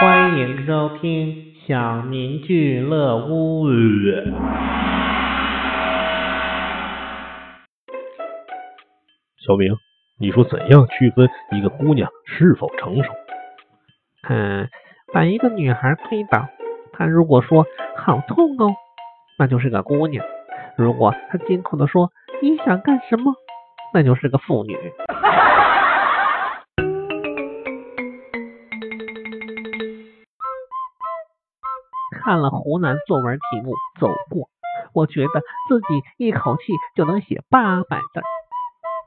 欢迎收听小明俱乐屋。小明，你说怎样区分一个姑娘是否成熟？嗯，把一个女孩推倒，她如果说好痛哦，那就是个姑娘；如果她惊恐的说你想干什么，那就是个妇女。看了湖南作文题目《走过》，我觉得自己一口气就能写八百字。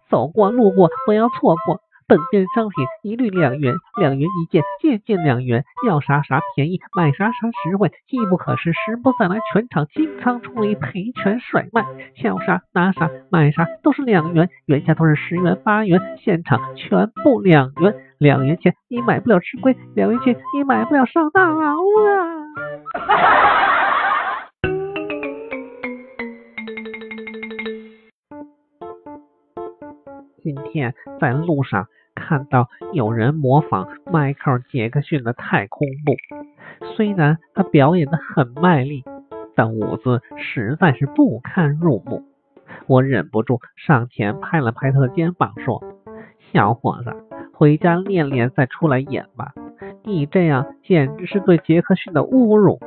走过路过不要错过，本店商品一律两元，两元一件，件件两元，要啥啥便宜，买啥啥实惠，机不可失，时不再来，全场清仓处理，赔全甩卖，要啥拿啥，买啥都是两元，原价都是十元八元，现场全部两元，两元钱你买不了吃亏，两元钱你买不了上当啊！今天在路上看到有人模仿迈克尔·杰克逊的太空步，虽然他表演的很卖力，但舞姿实在是不堪入目。我忍不住上前拍了拍他的肩膀，说：“小伙子，回家练练再出来演吧，你这样简直是对杰克逊的侮辱。”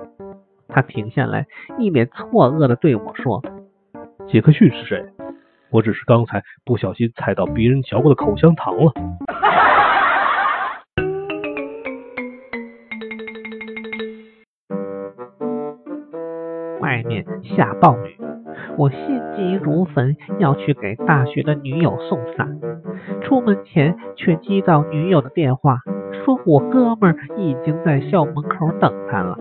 他停下来，一脸错愕的对我说：“杰克逊是谁？”我只是刚才不小心踩到别人嚼过的口香糖了。外面下暴雨，我心急如焚，要去给大学的女友送伞。出门前却接到女友的电话，说我哥们儿已经在校门口等他了。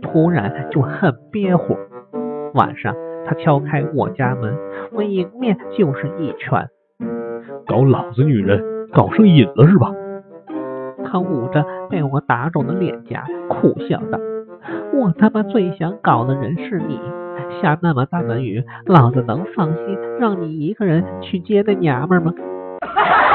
突然就很憋火。晚上。他敲开我家门，我迎面就是一拳。搞老子女人，搞上瘾了是吧？他捂着被我打肿的脸颊，苦笑道：“我他妈最想搞的人是你，下那么大的雨，老子能放心让你一个人去接那娘们吗？”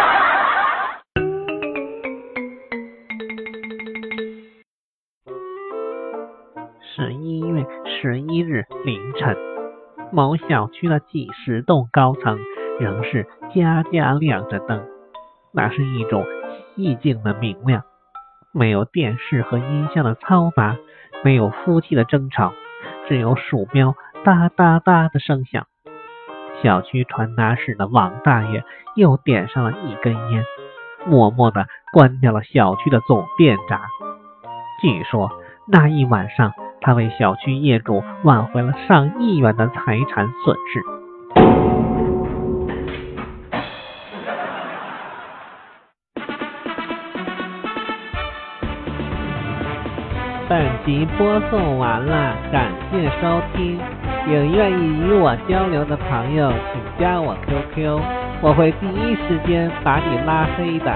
十一月十一日凌晨。某小区的几十栋高层仍是家家亮着灯，那是一种寂静的明亮，没有电视和音箱的嘈杂，没有夫妻的争吵，只有鼠标哒哒哒的声响。小区传达室的王大爷又点上了一根烟，默默的关掉了小区的总电闸。据说那一晚上。他为小区业主挽回了上亿元的财产损失。本集播送完了，感谢收听。有愿意与我交流的朋友，请加我 QQ，我会第一时间把你拉黑的。